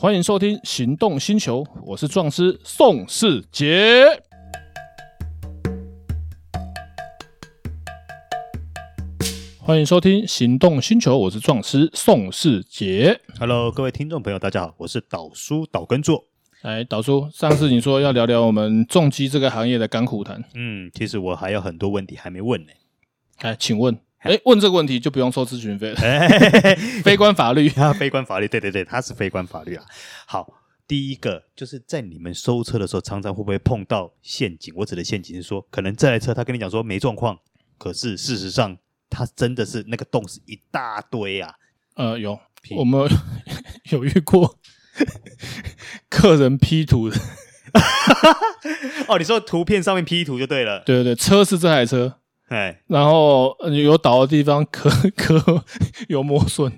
欢迎收听《行动星球》，我是壮师宋世杰。欢迎收听《行动星球》，我是壮师宋世杰。Hello，各位听众朋友，大家好，我是导叔导根座。哎，导叔，上次你说要聊聊我们重机这个行业的甘苦谈。嗯，其实我还有很多问题还没问呢。哎，请问，哎，问这个问题就不用收咨询费了。非关法律啊，非关法律，对对对，它是非关法律啊。好，第一个就是在你们收车的时候，常常会不会碰到陷阱？我指的陷阱是说，可能这台车他跟你讲说没状况，可是事实上。他真的是那个洞是一大堆啊！呃，有我们有遇过 客人 P 图的哦，你说图片上面 P 图就对了。对对对，车是这台车，哎，然后有倒的地方磕磕 有磨损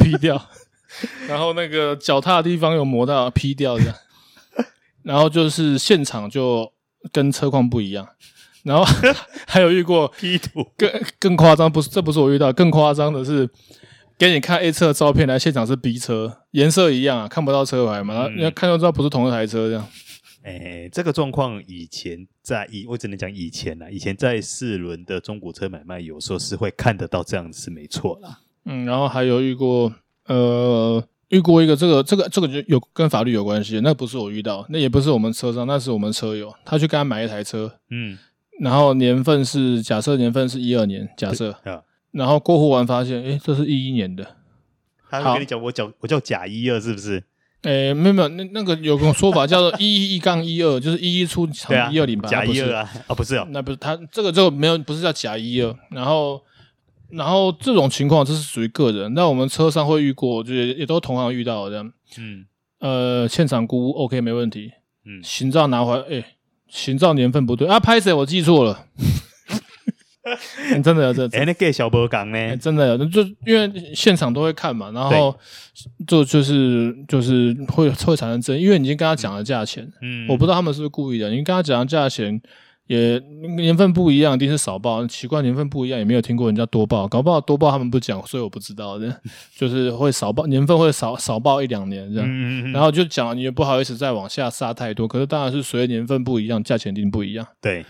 ，P 掉，然后那个脚踏的地方有磨到，P 掉这样，然后就是现场就跟车况不一样。然后 还有遇过 P 图更更夸张，不是，这不是我遇到，更夸张的是给你看 A 车的照片，来现场是 B 车，颜色一样啊，看不到车牌嘛，然后你要看就知道不是同一台车这样。哎，这个状况以前在以我只能讲以前啦，以前在四轮的中古车买卖，有时候是会看得到这样子，是没错啦。嗯，然后还有遇过呃遇过一个这个这个这个就有跟法律有关系，那不是我遇到，那也不是我们车上，那是我们车友，他去跟他买一台车，嗯。然后年份是假设年份是一二年，假设，然后过户完发现，诶，这是一一年的。他跟你讲，我叫我叫甲一二，是不是？诶，没有没有，那那个有个说法叫做一一一杠一二，就是一一出场一二零八，假一二啊，啊不是哦，那不是他这个这个没有，不是叫假一二。然后然后这种情况这是属于个人，那我们车上会遇过，就是也都同行遇到这样。嗯，呃，现场估 OK 没问题。嗯，行照拿回来，诶。行照年份不对啊，拍谁我记错了，真的有这，哎，那个小波港呢？真的有，就因为现场都会看嘛，然后就就是就是会会产生争议，因为你已经跟他讲了价钱，嗯，我不知道他们是不是故意的，你跟他讲了价钱。也年份不一样，一定是少报。奇怪，年份不一样，也没有听过人家多报，搞不好多报他们不讲，所以我不知道的。就是会少报年份，会少少报一两年这样。嗯嗯嗯，然后就讲，你也不好意思再往下杀太多。可是当然是随着年份不一样，价钱一定不一样。对。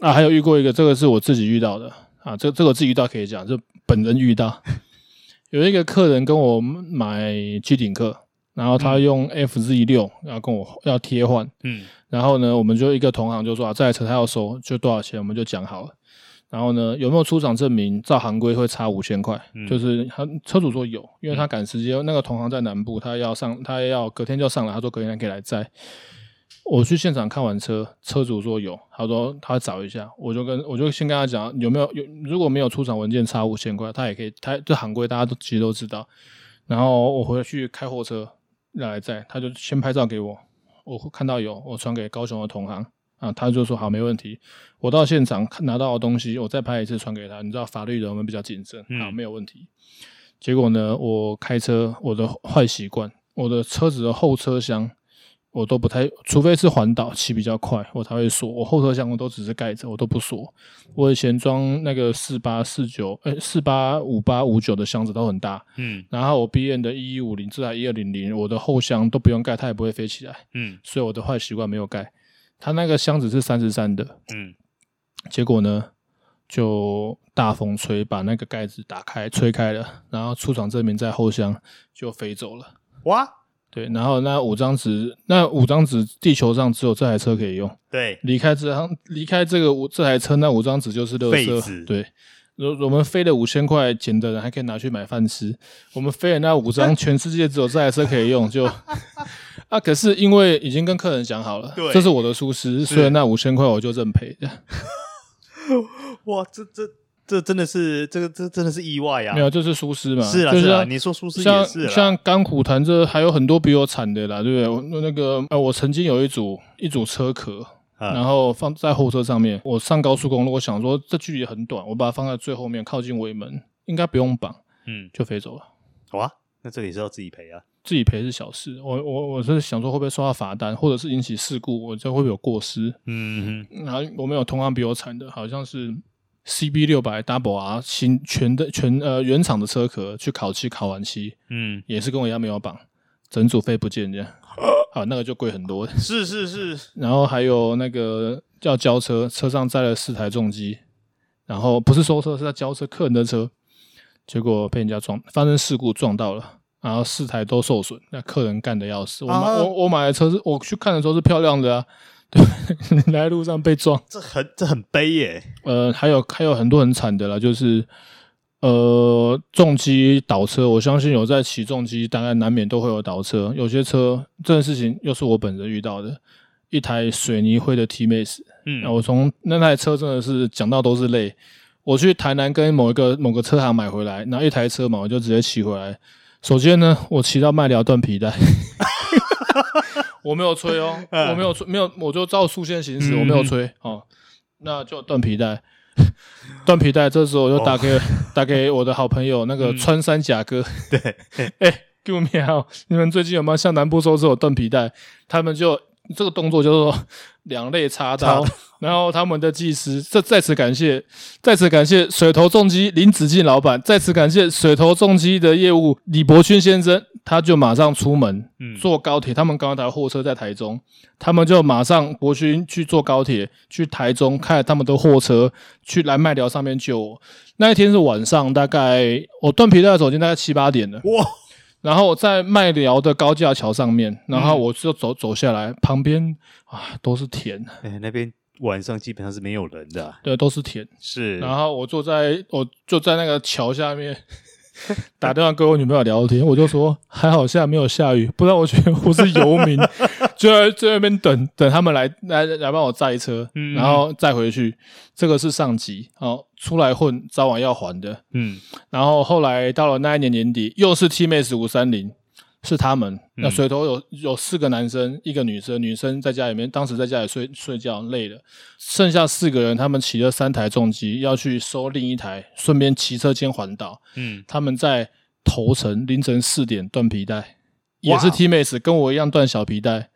啊，还有遇过一个，这个是我自己遇到的啊，这这个自己遇到可以讲，就本人遇到 有一个客人跟我买机顶客，然后他用 FZ 六要跟我要贴换，嗯。然后呢，我们就一个同行就说啊，这台车他要收，就多少钱，我们就讲好了。然后呢，有没有出厂证明？照行规会差五千块，嗯、就是他车主说有，因为他赶时间。嗯、那个同行在南部，他要上，他要隔天就上来，他说隔天可以来载。我去现场看完车，车主说有，他说他找一下，我就跟我就先跟他讲有没有有，如果没有出厂文件差五千块，他也可以，他这行规大家都其实都知道。然后我回去开货车要来载，他就先拍照给我。我看到有，我传给高雄的同行啊，他就说好，没问题。我到现场拿到的东西，我再拍一次传给他。你知道法律人我们比较谨慎，好，没有问题。结果呢，我开车我的坏习惯，我的车子的后车厢。我都不太，除非是环岛骑比较快，我才会锁。我后车厢我都只是盖着，我都不锁。我以前装那个四八四九，哎，四八五八五九的箱子都很大，嗯。然后我 B N 的一一五零，至少一二零零，我的后箱都不用盖，它也不会飞起来，嗯。所以我的坏习惯没有盖。它那个箱子是三十三的，嗯。结果呢，就大风吹，把那个盖子打开，吹开了，然后出厂证明在后箱就飞走了。哇！对，然后那五张纸，那五张纸，地球上只有这台车可以用。对，离开这张，离开这个五这台车，那五张纸就是垃圾。子对，我我们飞了五千块钱的人还可以拿去买饭吃。我们飞了那五张，全世界只有这台车可以用，就 啊，可是因为已经跟客人讲好了，对这是我的疏失，所以那五千块我就认赔。哇，这这。这真的是这个这真的是意外啊！没有，就是疏失嘛。是啊，是啊。你说疏失也是。像甘苦谈，这还有很多比我惨的啦，对不对？我那个呃，我曾经有一组一组车壳，然后放在后车上面。我上高速公路，我想说这距离很短，我把它放在最后面，靠近尾门，应该不用绑，嗯，就飞走了。好啊，那这里是要自己赔啊？自己赔是小事。我我我是想说会不会收到罚单，或者是引起事故，我这会不会有过失？嗯哼。然后我们有同行比我惨的，好像是。CB 六百 Double R 新全的全呃原厂的车壳去烤漆，烤完漆，嗯，也是跟我一样没有绑，整组费不见这样，好，那个就贵很多。是是是，然后还有那个要交车，车上载了四台重机，然后不是收车，是在交车客人的车，结果被人家撞，发生事故撞到了，然后四台都受损，那客人干的要死。我买、啊、我我买的车是我去看的时候是漂亮的啊，对，来路上被撞，这很这很悲耶。呃，还有还有很多很惨的啦，就是。呃，重机倒车，我相信有在骑重机，大概难免都会有倒车。有些车这件事情又是我本人遇到的，一台水泥灰的 T-Max，嗯，那我从那台车真的是讲到都是泪。我去台南跟某一个某个车行买回来，然后一台车嘛，我就直接骑回来。首先呢，我骑到麦寮断皮带，我没有吹哦，我没有吹，没有，我就照速线行驶，我没有吹哦，那就断皮带。断皮带，这时候我就打给、oh. 打给我的好朋友那个穿山甲哥。对，哎，给我瞄，你们最近有没有向南部收这种断皮带？他们就这个动作叫做两肋插刀。然后他们的技师，这再次感谢，再次感谢水头重机林子敬老板，再次感谢水头重机的业务李伯勋先生，他就马上出门，嗯，坐高铁。他们刚刚台货车在台中，他们就马上伯勋去坐高铁去台中，开他们的货车去来麦寮上面救我。那一天是晚上，大概我断皮带的时候已经大概七八点了，哇！然后我在麦寮的高架桥上面，然后我就走走下来，旁边啊都是田，哎，那边。晚上基本上是没有人的，啊，对，都是田。是，然后我坐在，我就在那个桥下面 打电话跟我女朋友聊天，我就说还好现在没有下雨，不然我觉得我是游民，就在在那边等等他们来来来帮我载车，嗯，然后再回去。这个是上级，哦，出来混早晚要还的，嗯。然后后来到了那一年年底，又是 T-Max 五三零。是他们，那水头有有四个男生，一个女生，女生在家里面，当时在家里睡睡觉累了，剩下四个人，他们骑了三台重机要去收另一台，顺便骑车兼环岛。嗯，他们在头城凌晨四点断皮带，也是 T m a s 跟我一样断小皮带，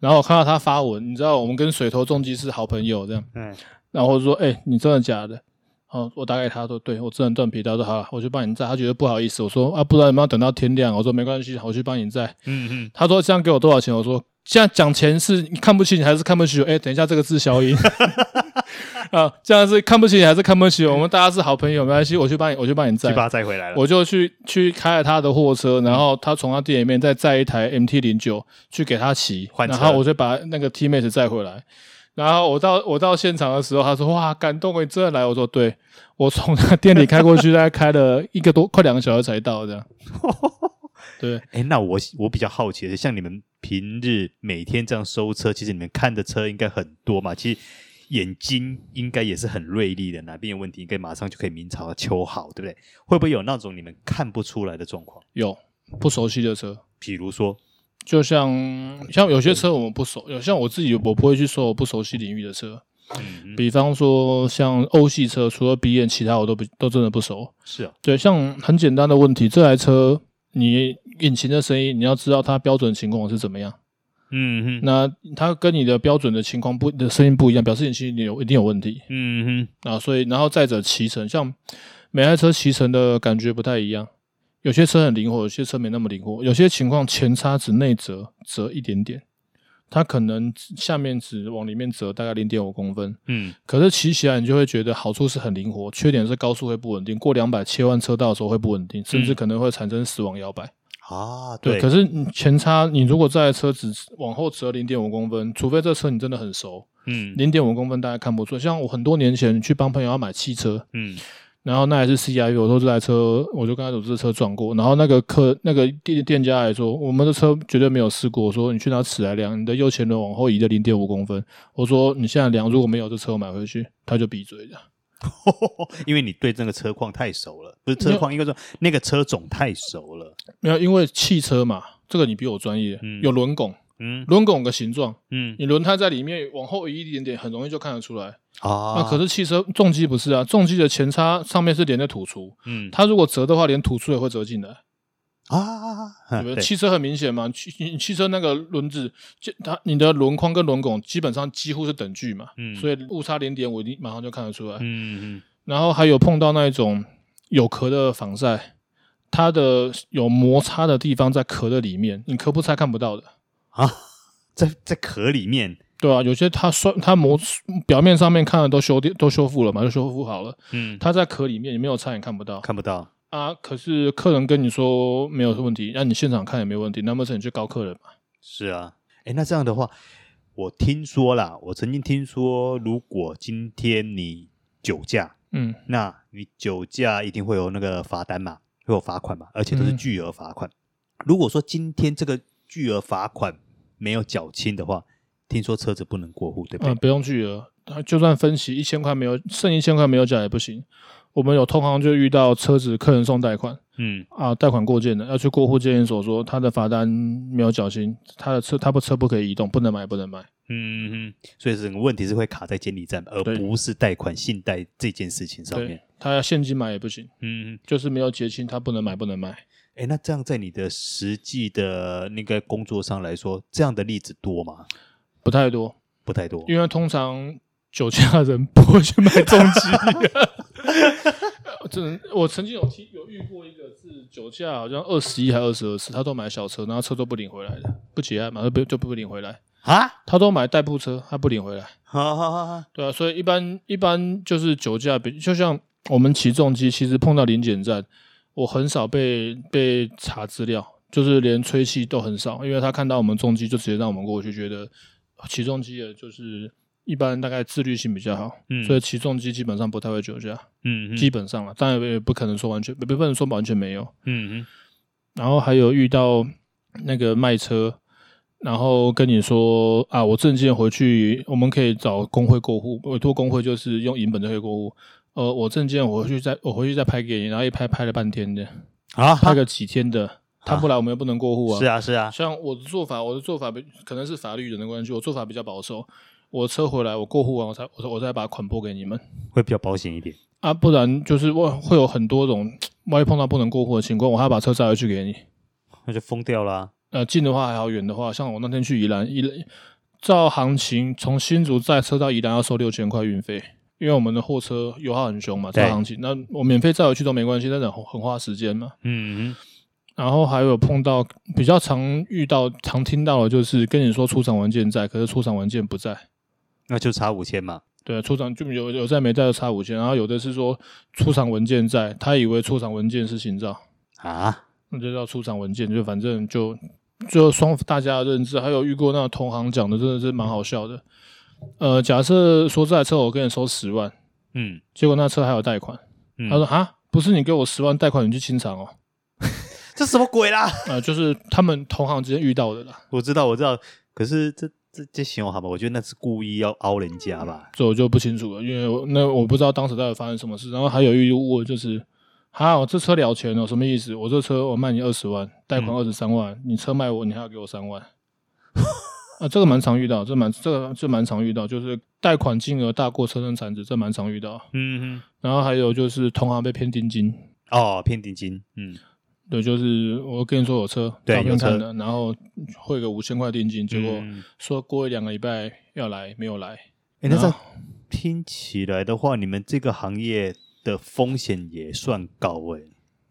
然后我看到他发文，你知道我们跟水头重机是好朋友这样，嗯，然后我说，哎、欸，你真的假的？哦，我打给他说，对我只能断皮，他说好，我去帮你载。他觉得不好意思，我说啊，不知道有没有等到天亮。我说没关系，我去帮你载。嗯嗯，他说这样给我多少钱？我说现在讲钱是你看不起你还是看不起我？哎，等一下这个字消音。啊，这样是看不起你还是看不起我？我们大家是好朋友，没关系，我去帮你，我去帮你载。去把他载回来了。我就去去开了他的货车，然后他从他店里面再载一台 MT 零九去给他骑，然后我就把那个 T-Max 载回来。然后我到我到现场的时候，他说：“哇，感动，你真的来？”我说：“对，我从他店里开过去，大概开了一个多快两个小时才到，这样。”对，哎，那我我比较好奇的是，像你们平日每天这样收车，其实你们看的车应该很多嘛？其实眼睛应该也是很锐利的，哪边有问题，应该马上就可以明察秋毫，对不对？会不会有那种你们看不出来的状况？有不熟悉的车，比如说。就像像有些车我们不熟，有像我自己我不会去说我不熟悉领域的车，嗯，比方说像欧系车，除了 B N，其他我都不都真的不熟。是啊，对，像很简单的问题，这台车你引擎的声音，你要知道它标准情况是怎么样。嗯哼，那它跟你的标准的情况不的声音不一样，表示引擎里有一定有问题。嗯哼，啊，所以然后再者骑乘，像每台车骑乘的感觉不太一样。有些车很灵活，有些车没那么灵活。有些情况前叉只内折折一点点，它可能下面只往里面折大概零点五公分。嗯，可是骑起来你就会觉得好处是很灵活，缺点是高速会不稳定，过两百切换车道的时候会不稳定，甚至可能会产生死亡摇摆。啊，对。可是前叉你如果这台车只往后折零点五公分，除非这车你真的很熟，嗯，零点五公分大家看不出。像我很多年前去帮朋友要买汽车，嗯。然后那还是 CIV，我说这台车，我就跟他说这车撞过。然后那个客那个店店家来说，我们的车绝对没有试过。我说你去拿尺来量，你的右前轮往后移的零点五公分。我说你现在量，如果没有这车我买回去，他就闭嘴了。因为你对这个车况太熟了，不是车况，应该说那个车种太熟了。没有，因为汽车嘛，这个你比我专业，嗯、有轮拱。嗯，轮拱的形状，嗯，你轮胎在里面往后移一点点，很容易就看得出来啊。那可是汽车重机不是啊，重机的前叉上面是连着土槽，嗯，它如果折的话，连土槽也会折进来啊。对不 对？对，汽车很明显嘛，汽汽车那个轮子，就它你的轮框跟轮拱基本上几乎是等距嘛，嗯，所以误差零点五，你马上就看得出来，嗯嗯。然后还有碰到那一种有壳的防晒。它的有摩擦的地方在壳的里面，你壳不拆看不到的啊，在在壳里面。对啊，有些它摔它磨表面上面看的都修都修复了嘛，就修复好了。嗯，它在壳里面，你没有拆也看不到，看不到啊。可是客人跟你说没有问题，那你现场看也没问题，那么是你去告客人嘛？是啊，哎，那这样的话，我听说啦，我曾经听说，如果今天你酒驾，嗯，那你酒驾一定会有那个罚单嘛，会有罚款嘛，而且都是巨额罚款。嗯、如果说今天这个巨额罚款没有缴清的话，听说车子不能过户，对不对？嗯，不用巨额，就算分期一千块没有剩一千块没有缴也不行。我们有同行就遇到车子客人送贷款，嗯啊，贷款过件的要去过户监理所说他的罚单没有缴清，他的车他不车不可以移动，不能买不能买。嗯嗯，所以整个问题是会卡在监理站，而不是贷款信贷这件事情上面。他要现金买也不行，嗯，就是没有结清，他不能买不能卖。哎，那这样在你的实际的那个工作上来说，这样的例子多吗？不太多，不太多，因为通常酒驾人不会去买重机。真，我曾经有听有遇过一个是酒驾，好像二十一还二十二次，他都买小车，然后车都不领回来的，不结案嘛，就不就不领回来啊？他都买代步车，他不领回来。好好好，对啊，所以一般一般就是酒驾，比就像我们起重机，其实碰到零检站，我很少被被查资料，就是连吹气都很少，因为他看到我们重机就直接让我们过去，觉得。起重机的，就是一般大概自律性比较好，嗯，所以起重机基本上不太会酒驾，嗯，基本上了，当然也不可能说完全，不不能说完全没有，嗯，然后还有遇到那个卖车，然后跟你说啊，我证件回去，我们可以找工会过户，委托工会就是用银本就可以过户，呃，我证件我回去再我回去再拍给你，然后一拍拍了半天的，啊，拍个几天的。他不来，我们又不能过户啊！是啊，是啊。像我的做法，我的做法比可能是法律人的关系，我做法比较保守。我车回来，我过户完，我才我我再把款拨给你们，会比较保险一点啊。不然就是会会有很多种，万一碰到不能过户的情况，我还要把车载回去给你，那就疯掉了啊。呃，近的话还好，远的话，像我那天去宜兰，宜兰照行情从新竹载车到宜兰要收六千块运费，因为我们的货车油耗很凶嘛，照行情，那我免费载回去都没关系，但是很很花时间嘛。嗯。然后还有碰到比较常遇到、常听到的，就是跟你说出厂文件在，可是出厂文件不在，那就差五千嘛。对，出厂就有有在没在就差五千，然后有的是说出厂文件在，他以为出厂文件是行照啊，那就叫出厂文件，就反正就就双大家的认知。还有遇过那个同行讲的，真的是蛮好笑的。呃，假设说这台车我跟你收十万，嗯，结果那车还有贷款，嗯、他说啊，不是你给我十万贷款，你去清偿哦。这什么鬼啦？呃，就是他们同行之间遇到的啦。我知道，我知道。可是这这这形容好吧？我觉得那是故意要凹人家吧。这我就不清楚了，因为我那我不知道当时到底发生什么事。然后还有遇过就是，好，这车了钱了，什么意思？我这车我卖你二十万，贷款二十三万，嗯、你车卖我，你还要给我三万。啊，这个蛮常遇到，这蛮这个这蛮常遇到，就是贷款金额大过车身残值，这蛮常遇到。嗯哼。然后还有就是同行被骗定金。哦，骗定金。嗯。对，就是我跟你说有车，对照片看的，然后汇个五千块定金，结果说过一两个礼拜要来，没有来。哎，那这听起来的话，你们这个行业的风险也算高哎。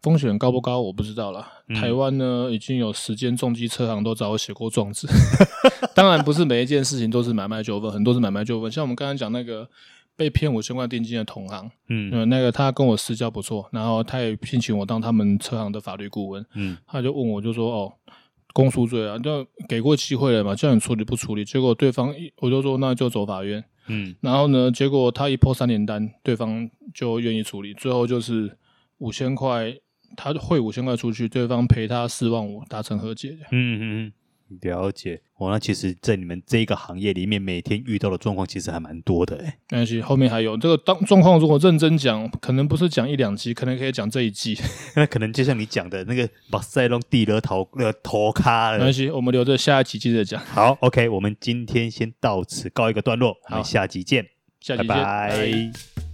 风险高不高我不知道啦。嗯、台湾呢，已经有十间重机车行都找我写过状子。当然不是每一件事情都是买卖纠纷，很多是买卖纠纷。像我们刚才讲那个。被骗五千块定金的同行，嗯，那个他跟我私交不错，然后他也聘请我当他们车行的法律顾问，嗯，他就问我就说哦，公诉罪啊，就给过机会了嘛，叫你处理不处理？结果对方一我就说那就走法院，嗯，然后呢，结果他一破三连单，对方就愿意处理，最后就是五千块，他汇五千块出去，对方赔他四万五，达成和解，嗯嗯嗯。了解，哦，那其实，在你们这个行业里面，每天遇到的状况其实还蛮多的，哎。没关系，后面还有这个当状况，如果认真讲，可能不是讲一两集，可能可以讲这一季。那可能就像你讲的那个把塞隆地了头那个头卡了。没关系，我们留着下一集接着讲。好，OK，我们今天先到此告一个段落，好，我们下集见，下集见，拜拜。拜拜。